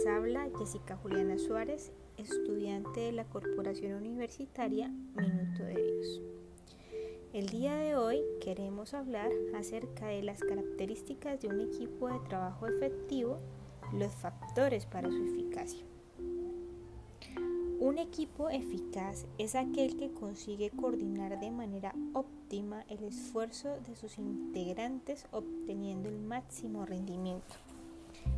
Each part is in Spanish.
les habla Jessica Juliana Suárez, estudiante de la Corporación Universitaria Minuto de Dios. El día de hoy queremos hablar acerca de las características de un equipo de trabajo efectivo, los factores para su eficacia. Un equipo eficaz es aquel que consigue coordinar de manera óptima el esfuerzo de sus integrantes obteniendo el máximo rendimiento.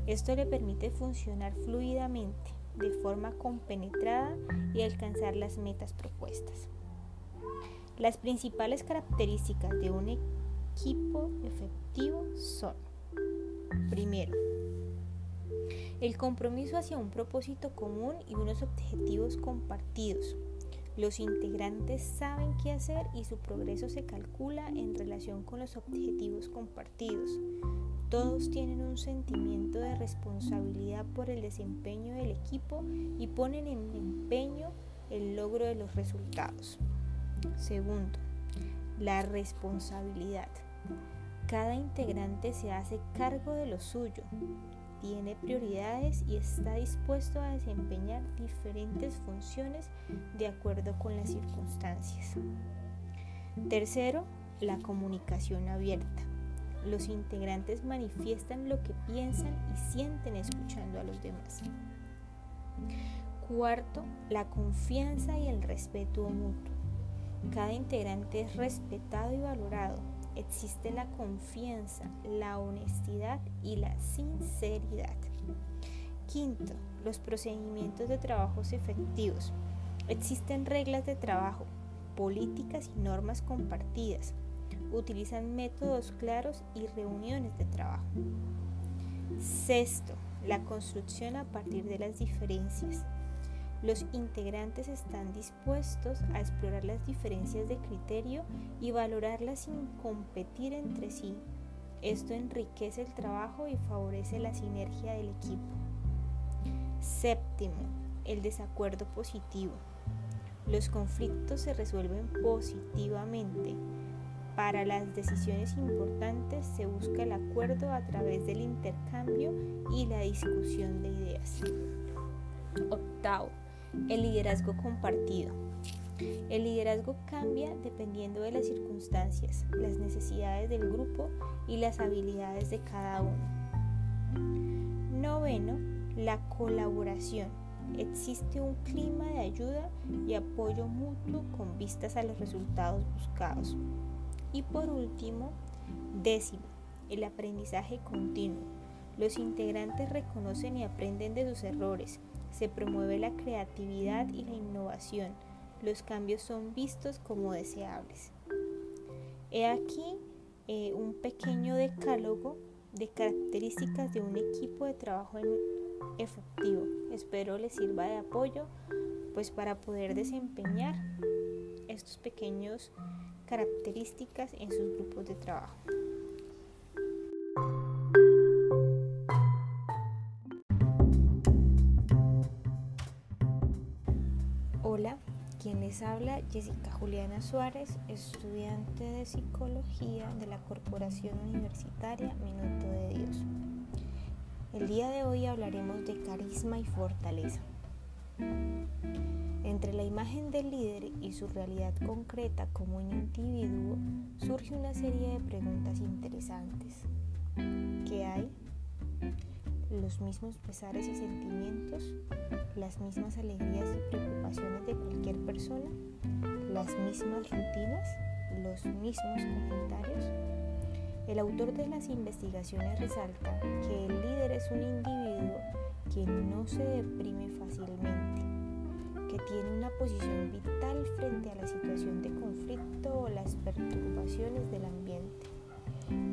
Esto le permite funcionar fluidamente, de forma compenetrada y alcanzar las metas propuestas. Las principales características de un equipo efectivo son, primero, el compromiso hacia un propósito común y unos objetivos compartidos. Los integrantes saben qué hacer y su progreso se calcula en relación con los objetivos compartidos. Todos tienen un sentimiento de responsabilidad por el desempeño del equipo y ponen en empeño el logro de los resultados. Segundo, la responsabilidad. Cada integrante se hace cargo de lo suyo, tiene prioridades y está dispuesto a desempeñar diferentes funciones de acuerdo con las circunstancias. Tercero, la comunicación abierta. Los integrantes manifiestan lo que piensan y sienten escuchando a los demás. Cuarto, la confianza y el respeto mutuo. Cada integrante es respetado y valorado existe la confianza, la honestidad y la sinceridad. Quinto, los procedimientos de trabajos efectivos. Existen reglas de trabajo, políticas y normas compartidas. Utilizan métodos claros y reuniones de trabajo. Sexto, la construcción a partir de las diferencias. Los integrantes están dispuestos a explorar las diferencias de criterio y valorarlas sin competir entre sí. Esto enriquece el trabajo y favorece la sinergia del equipo. Séptimo, el desacuerdo positivo. Los conflictos se resuelven positivamente. Para las decisiones importantes se busca el acuerdo a través del intercambio y la discusión de ideas. Octavo, el liderazgo compartido. El liderazgo cambia dependiendo de las circunstancias, las necesidades del grupo y las habilidades de cada uno. Noveno, la colaboración. Existe un clima de ayuda y apoyo mutuo con vistas a los resultados buscados. Y por último, décimo, el aprendizaje continuo. Los integrantes reconocen y aprenden de sus errores se promueve la creatividad y la innovación. Los cambios son vistos como deseables. He aquí eh, un pequeño decálogo de características de un equipo de trabajo efectivo. Espero les sirva de apoyo pues para poder desempeñar estos pequeños características en sus grupos de trabajo. Hola, quien les habla Jessica Juliana Suárez, estudiante de psicología de la Corporación Universitaria Minuto de Dios. El día de hoy hablaremos de carisma y fortaleza. Entre la imagen del líder y su realidad concreta como un individuo surge una serie de preguntas interesantes. ¿Qué hay? los mismos pesares y sentimientos, las mismas alegrías y preocupaciones de cualquier persona, las mismas rutinas, los mismos comentarios. El autor de las investigaciones resalta que el líder es un individuo que no se deprime fácilmente, tiene una posición vital frente a la situación de conflicto o las perturbaciones del ambiente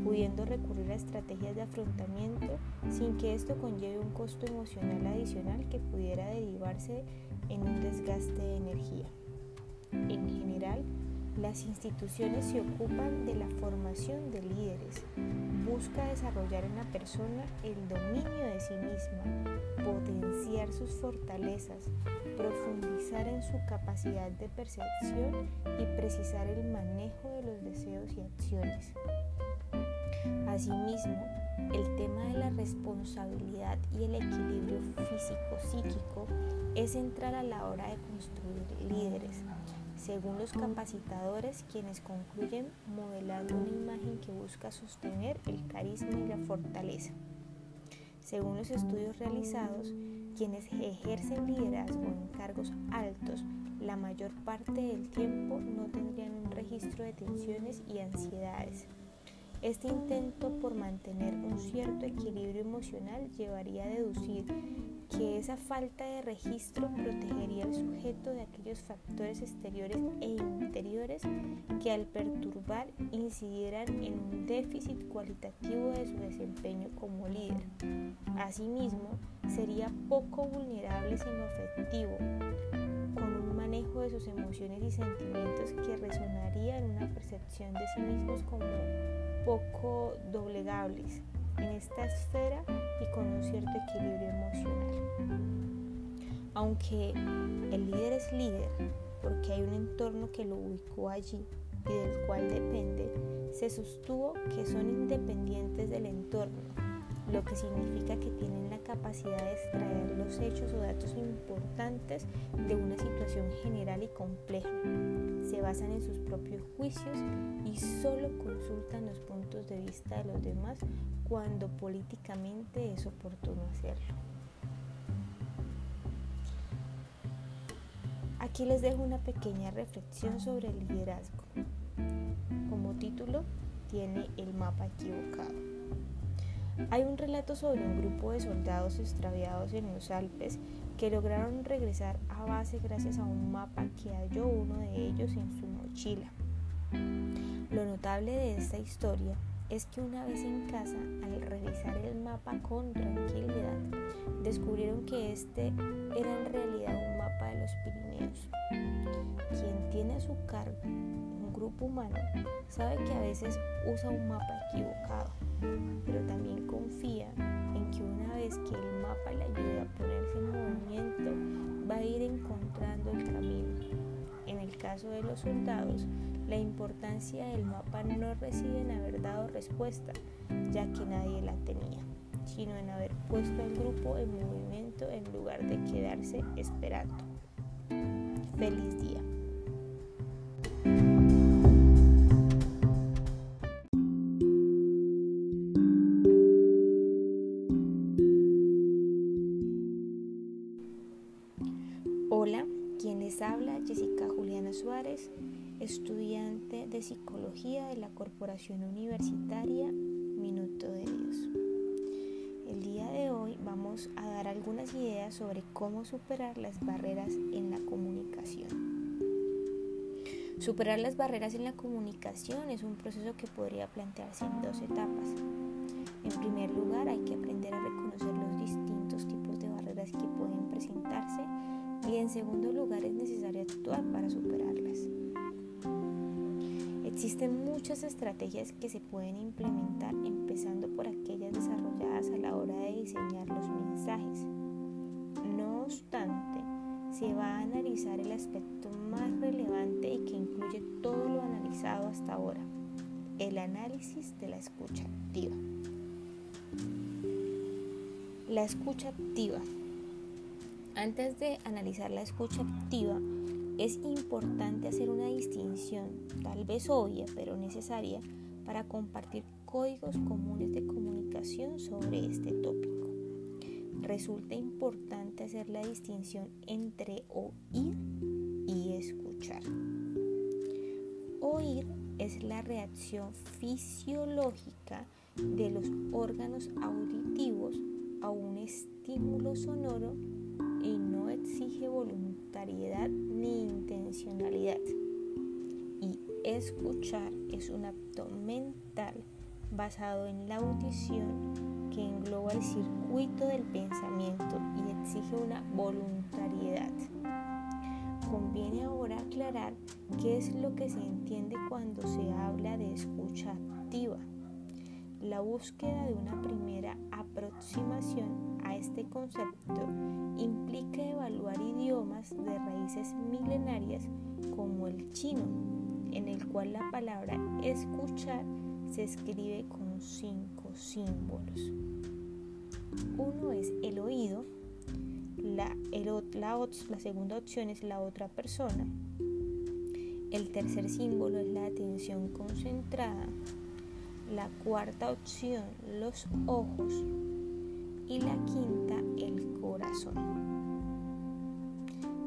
pudiendo recurrir a estrategias de afrontamiento sin que esto conlleve un costo emocional adicional que pudiera derivarse en un desgaste de energía. En general, las instituciones se ocupan de la formación de líderes, busca desarrollar en la persona el dominio de sí misma, potenciar sus fortalezas, profundizar en su capacidad de percepción y precisar el manejo de los deseos y acciones. Asimismo, el tema de la responsabilidad y el equilibrio físico-psíquico es central a la hora de construir líderes, según los capacitadores quienes concluyen modelando una imagen que busca sostener el carisma y la fortaleza. Según los estudios realizados, quienes ejercen liderazgo en cargos altos la mayor parte del tiempo no tendrían un registro de tensiones y ansiedades. Este intento por mantener un cierto equilibrio emocional llevaría a deducir que esa falta de registro protegería al sujeto de aquellos factores exteriores e interiores que al perturbar incidieran en un déficit cualitativo de su desempeño como líder. Asimismo, sería poco vulnerable sino afectivo, con un manejo de sus emociones y sentimientos que resonaría en una percepción de sí mismos como poco doblegables en esta esfera y con un cierto equilibrio emocional. Aunque el líder es líder porque hay un entorno que lo ubicó allí y del cual depende, se sostuvo que son independientes del entorno, lo que significa que tienen la capacidad de extraer los hechos o datos importantes de una situación general y compleja se basan en sus propios juicios y solo consultan los puntos de vista de los demás cuando políticamente es oportuno hacerlo. Aquí les dejo una pequeña reflexión sobre el liderazgo. Como título tiene el mapa equivocado. Hay un relato sobre un grupo de soldados extraviados en los Alpes que lograron regresar a base gracias a un mapa que halló uno de ellos en su mochila. Lo notable de esta historia es que una vez en casa, al revisar el mapa con tranquilidad, descubrieron que este era en realidad un mapa de los Pirineos. Quien tiene a su cargo un grupo humano sabe que a veces usa un mapa equivocado, pero también confía en que una vez que el mapa le ayude a ponerse en movimiento, va a ir encontrando el camino. En el caso de los soldados, la importancia del mapa no reside en haber dado respuesta, ya que nadie la tenía, sino en haber puesto al grupo en movimiento en lugar de quedarse esperando. Feliz día. Corporación Universitaria Minuto de Dios. El día de hoy vamos a dar algunas ideas sobre cómo superar las barreras en la comunicación. Superar las barreras en la comunicación es un proceso que podría plantearse en dos etapas. En primer lugar, hay que aprender a reconocer los distintos tipos de barreras que pueden presentarse y en segundo lugar es necesario actuar para superarlas. Existen muchas estrategias que se pueden implementar empezando por aquellas desarrolladas a la hora de diseñar los mensajes. No obstante, se va a analizar el aspecto más relevante y que incluye todo lo analizado hasta ahora, el análisis de la escucha activa. La escucha activa antes de analizar la escucha activa, es importante hacer una distinción, tal vez obvia, pero necesaria, para compartir códigos comunes de comunicación sobre este tópico. Resulta importante hacer la distinción entre oír y escuchar. Oír es la reacción fisiológica de los órganos auditivos a un estímulo sonoro y no exige voluntariedad ni intencionalidad. Y escuchar es un acto mental basado en la audición que engloba el circuito del pensamiento y exige una voluntariedad. Conviene ahora aclarar qué es lo que se entiende cuando se habla de escucha activa. La búsqueda de una primera aproximación este concepto implica evaluar idiomas de raíces milenarias como el chino, en el cual la palabra escuchar se escribe con cinco símbolos. Uno es el oído, la, la segunda opción es la otra persona, el tercer símbolo es la atención concentrada, la cuarta opción los ojos y la quinta el corazón.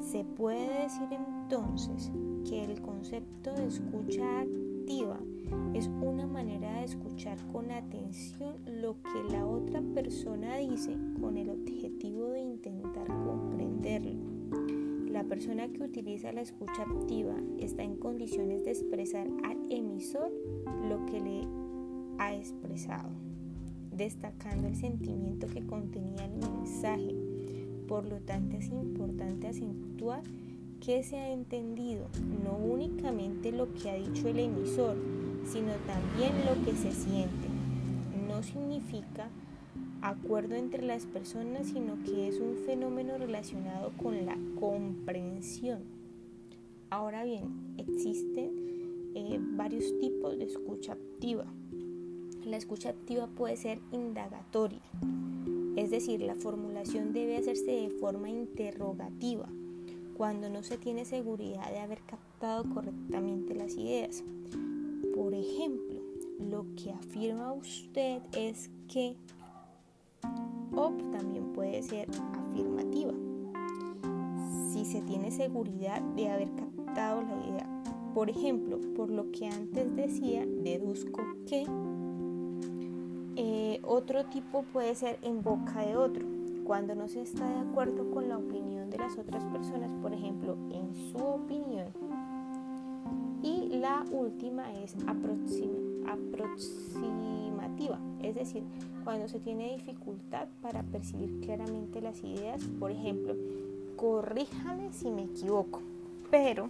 Se puede decir entonces que el concepto de escucha activa es una manera de escuchar con atención lo que la otra persona dice con el objetivo de intentar comprenderlo. La persona que utiliza la escucha activa está en condiciones de expresar al emisor lo que le ha expresado, destacando el sentimiento que contenía el mensaje. Por lo tanto, es importante acentuar que se ha entendido no únicamente lo que ha dicho el emisor, sino también lo que se siente. No significa acuerdo entre las personas, sino que es un fenómeno relacionado con la comprensión. Ahora bien, existen eh, varios tipos de escucha activa. La escucha activa puede ser indagatoria, es decir, la formulación debe hacerse de forma interrogativa, cuando no se tiene seguridad de haber captado correctamente las ideas. Por ejemplo, lo que afirma usted es que o también puede ser afirmativa. Si se tiene seguridad de haber captado la idea. Por ejemplo, por lo que antes decía, deduzco que eh, otro tipo puede ser en boca de otro, cuando no se está de acuerdo con la opinión de las otras personas, por ejemplo, en su opinión. Y la última es aproximativa, es decir, cuando se tiene dificultad para percibir claramente las ideas, por ejemplo, corríjame si me equivoco, pero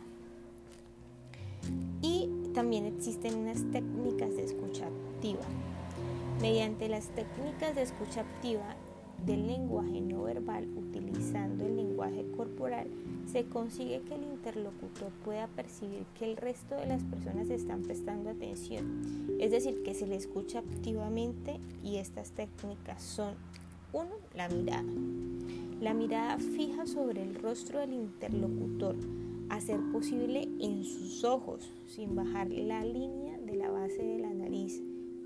y también existen unas técnicas de escucha activa. Mediante las técnicas de escucha activa del lenguaje no verbal utilizando el lenguaje corporal, se consigue que el interlocutor pueda percibir que el resto de las personas están prestando atención, es decir, que se le escucha activamente y estas técnicas son uno, La mirada. La mirada fija sobre el rostro del interlocutor, a ser posible en sus ojos, sin bajar la línea de la base de la nariz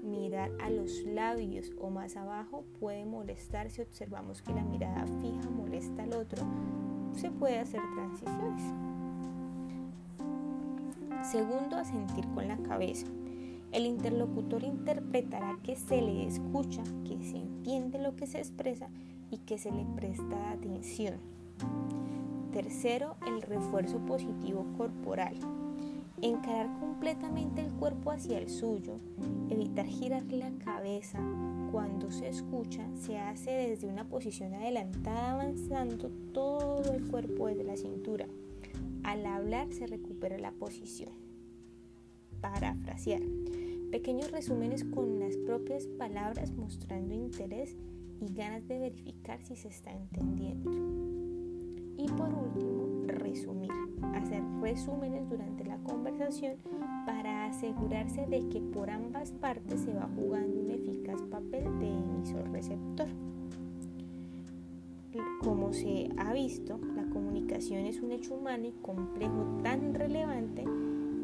mirar a los labios o más abajo puede molestar si observamos que la mirada fija molesta al otro. Se puede hacer transiciones. Segundo, asentir con la cabeza. El interlocutor interpretará que se le escucha, que se entiende lo que se expresa y que se le presta atención. Tercero, el refuerzo positivo corporal. Encarar completamente el cuerpo hacia el suyo, evitar girar la cabeza cuando se escucha, se hace desde una posición adelantada avanzando todo el cuerpo desde la cintura. Al hablar se recupera la posición. Parafrasear. Pequeños resúmenes con las propias palabras mostrando interés y ganas de verificar si se está entendiendo. Resúmenes durante la conversación para asegurarse de que por ambas partes se va jugando un eficaz papel de emisor-receptor. Como se ha visto, la comunicación es un hecho humano y complejo tan relevante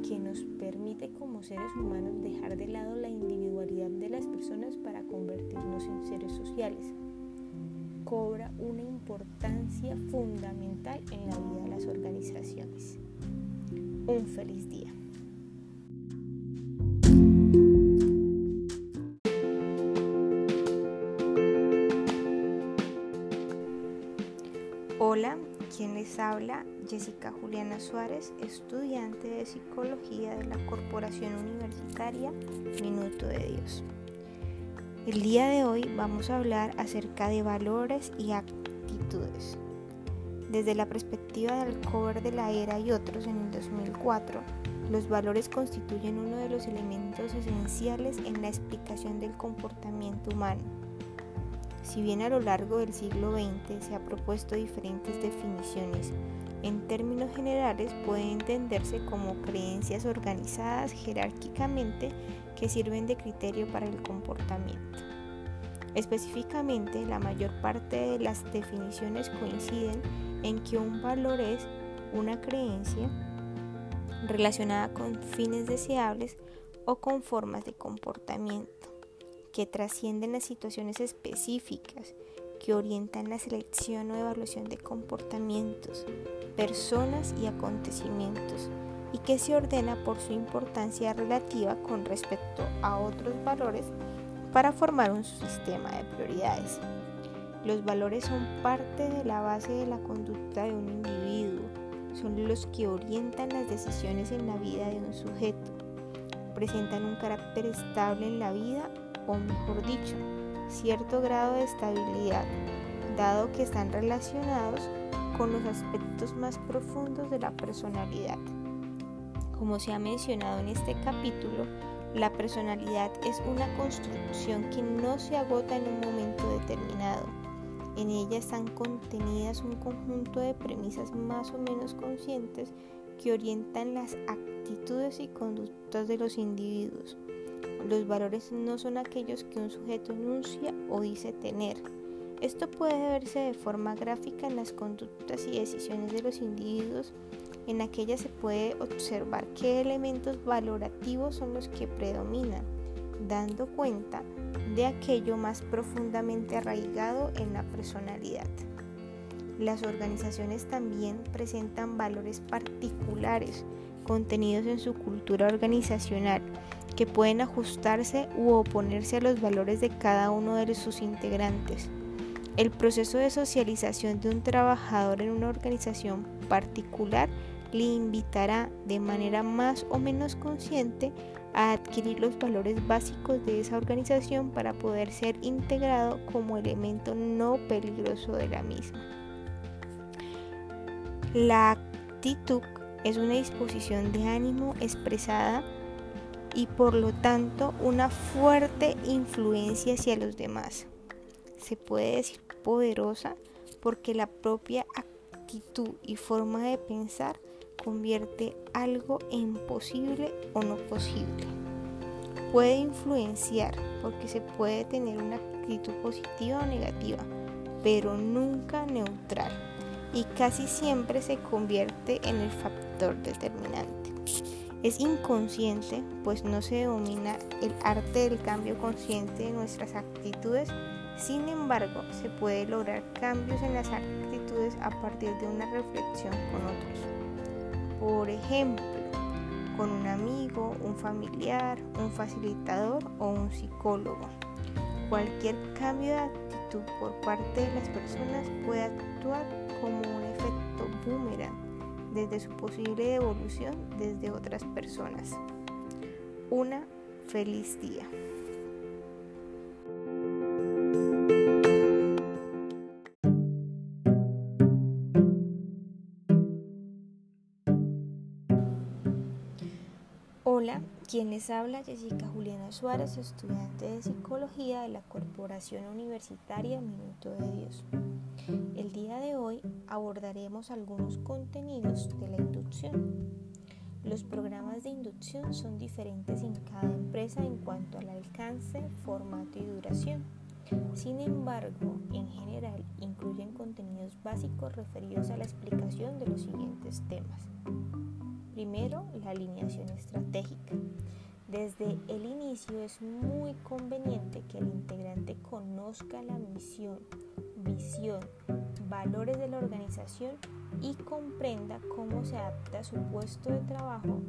que nos permite como seres humanos dejar de lado la individualidad de las personas para convertirnos en seres sociales cobra una importancia fundamental en la vida de las organizaciones. Un feliz día. Hola, quien les habla, Jessica Juliana Suárez, estudiante de Psicología de la Corporación Universitaria Minuto de Dios. El día de hoy vamos a hablar acerca de valores y actitudes. Desde la perspectiva del cover de la era y otros en el 2004, los valores constituyen uno de los elementos esenciales en la explicación del comportamiento humano. Si bien a lo largo del siglo XX se ha propuesto diferentes definiciones En términos generales puede entenderse como creencias organizadas jerárquicamente que sirven de criterio para el comportamiento. Específicamente, la mayor parte de las definiciones coinciden en que un valor es una creencia relacionada con fines deseables o con formas de comportamiento que trascienden las situaciones específicas que orientan la selección o evaluación de comportamientos, personas y acontecimientos y que se ordena por su importancia relativa con respecto a otros valores para formar un sistema de prioridades. Los valores son parte de la base de la conducta de un individuo, son los que orientan las decisiones en la vida de un sujeto, presentan un carácter estable en la vida o mejor dicho, cierto grado de estabilidad, dado que están relacionados con los aspectos más profundos de la personalidad. Como se ha mencionado en este capítulo, la personalidad es una construcción que no se agota en un momento determinado. En ella están contenidas un conjunto de premisas más o menos conscientes que orientan las actitudes y conductas de los individuos. Los valores no son aquellos que un sujeto enuncia o dice tener. Esto puede verse de forma gráfica en las conductas y decisiones de los individuos. En aquellas se puede observar qué elementos valorativos son los que predominan, dando cuenta de aquello más profundamente arraigado en la personalidad. Las organizaciones también presentan valores particulares contenidos en su cultura organizacional que pueden ajustarse u oponerse a los valores de cada uno de sus integrantes. El proceso de socialización de un trabajador en una organización particular le invitará de manera más o menos consciente a adquirir los valores básicos de esa organización para poder ser integrado como elemento no peligroso de la misma. La actitud es una disposición de ánimo expresada y por lo tanto una fuerte influencia hacia los demás. Se puede decir poderosa porque la propia actitud y forma de pensar convierte algo en posible o no posible. Puede influenciar porque se puede tener una actitud positiva o negativa, pero nunca neutral y casi siempre se convierte en el factor determinante. Es inconsciente, pues no se domina el arte del cambio consciente de nuestras actitudes, sin embargo se puede lograr cambios en las actitudes a partir de una reflexión con otros. Por ejemplo, con un amigo, un familiar, un facilitador o un psicólogo. Cualquier cambio de actitud por parte de las personas puede actuar como un efecto boomerang desde su posible evolución desde otras personas. Una feliz día. Quien les habla Jessica Juliana Suárez, estudiante de Psicología de la Corporación Universitaria Minuto de Dios. El día de hoy abordaremos algunos contenidos de la inducción. Los programas de inducción son diferentes en cada empresa en cuanto al alcance, formato y duración. Sin embargo, en general incluyen contenidos básicos referidos a la explicación de los siguientes temas. Primero, la alineación estratégica. Desde el inicio es muy conveniente que el integrante conozca la misión, visión, valores de la organización y comprenda cómo se adapta su puesto de trabajo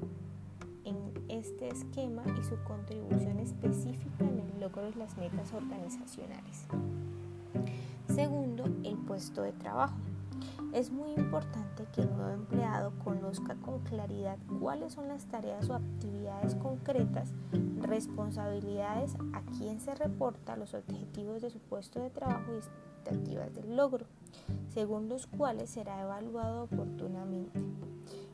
en este esquema y su contribución específica en el logro de las metas organizacionales. Segundo, el puesto de trabajo. Es muy importante que el nuevo empleado conozca con claridad cuáles son las tareas o actividades concretas, responsabilidades, a quién se reporta, los objetivos de su puesto de trabajo y expectativas del logro, según los cuales será evaluado oportunamente.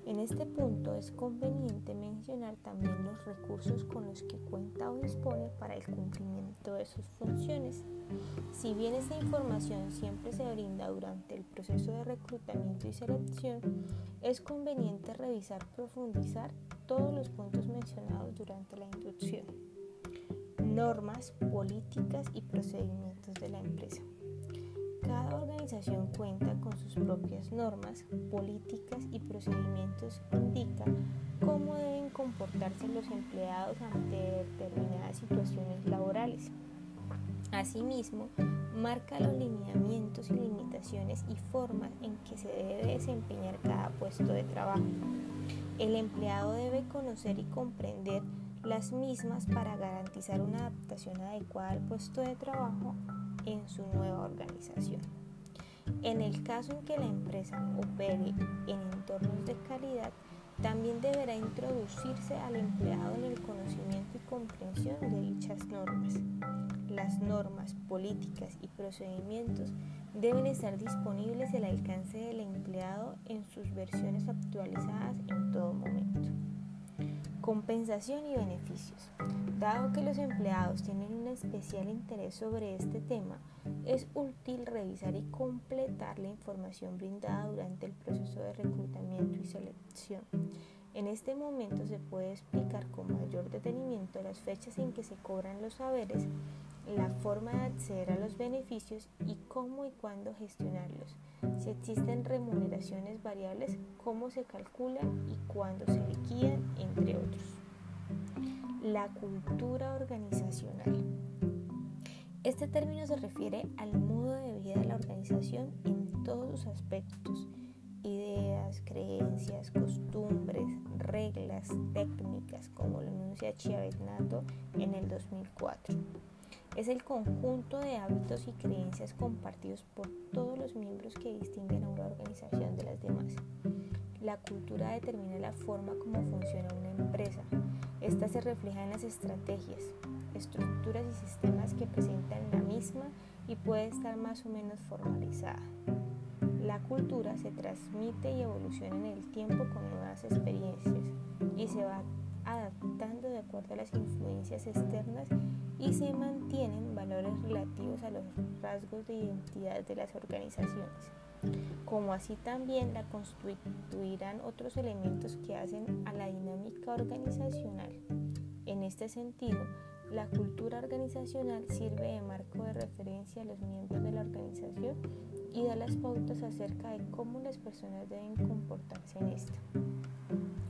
En este punto es conveniente mencionar también los recursos con los que cuenta o dispone para el cumplimiento de sus funciones. Si bien esta información siempre se brinda durante el proceso de reclutamiento y selección, es conveniente revisar, profundizar todos los puntos mencionados durante la introducción. Normas, políticas y procedimientos de la empresa. Cada organización cuenta con sus propias normas, políticas y procedimientos que indican cómo deben comportarse los empleados ante determinadas situaciones laborales. Asimismo, marca los lineamientos y limitaciones y formas en que se debe desempeñar cada puesto de trabajo. El empleado debe conocer y comprender las mismas para garantizar una adaptación adecuada al puesto de trabajo en su nueva organización. En el caso en que la empresa opere en entornos de calidad, también deberá introducirse al empleado en el conocimiento y comprensión de dichas normas. Las normas, políticas y procedimientos deben estar disponibles al alcance del empleado en sus versiones actualizadas en todo momento. Compensación y beneficios. Dado que los empleados tienen un especial interés sobre este tema, es útil revisar y completar la información brindada durante el proceso de reclutamiento y selección. En este momento se puede explicar con mayor detenimiento las fechas en que se cobran los saberes, la forma de acceder a los beneficios y cómo y cuándo gestionarlos. Si existen remuneraciones variables, cómo se calculan y cuándo se liquidan, entre otros. La cultura organizacional. Este término se refiere al modo de vida de la organización en todos sus aspectos, ideas, creencias, costumbres, reglas, técnicas, como lo enuncia Chiavetnato en el 2004. Es el conjunto de hábitos y creencias compartidos por todos los miembros que distinguen a una organización de las demás. La cultura determina la forma como funciona una empresa, esta se refleja en las estrategias, estructuras y sistemas que presentan la misma y puede estar más o menos formalizada. La cultura se transmite y evoluciona en el tiempo con nuevas experiencias y se va adaptando de acuerdo a las influencias externas y se mantienen valores relativos a los rasgos de identidad de las organizaciones como así también la constituirán otros elementos que hacen a la dinámica organizacional. En este sentido, la cultura organizacional sirve de marco de referencia a los miembros de la organización y da las pautas acerca de cómo las personas deben comportarse en esta.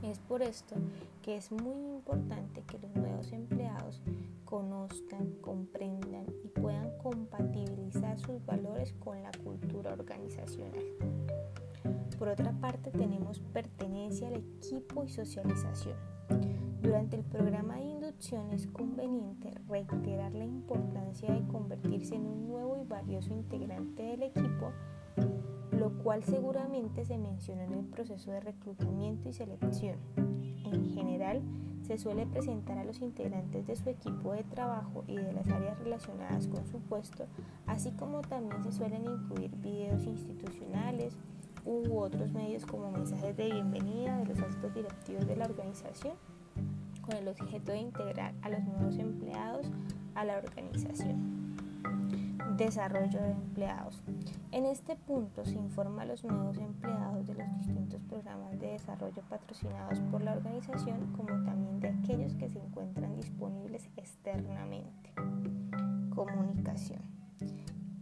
Es por esto que es muy importante que los nuevos empleados conozcan, comprendan y puedan compatibilizar sus valores con la cultura organizacional. Por otra parte, tenemos pertenencia al equipo y socialización. Durante el programa de inducción es conveniente reiterar la importancia de convertirse en un nuevo y valioso integrante del equipo, lo cual seguramente se mencionó en el proceso de reclutamiento y selección. En general, se suele presentar a los integrantes de su equipo de trabajo y de las áreas relacionadas con su puesto, así como también se suelen incluir videos institucionales u otros medios como mensajes de bienvenida de los altos directivos de la organización, con el objeto de integrar a los nuevos empleados a la organización. Desarrollo de empleados. En este punto se informa a los nuevos empleados de los distintos programas de desarrollo patrocinados por la organización como también de aquellos que se encuentran disponibles externamente. Comunicación.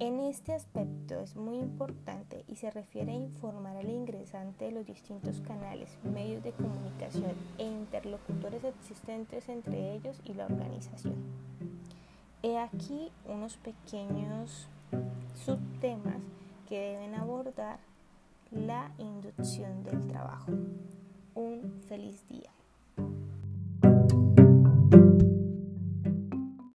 En este aspecto es muy importante y se refiere a informar al ingresante de los distintos canales, medios de comunicación e interlocutores existentes entre ellos y la organización. He aquí unos pequeños subtemas que deben abordar la inducción del trabajo. Un feliz día.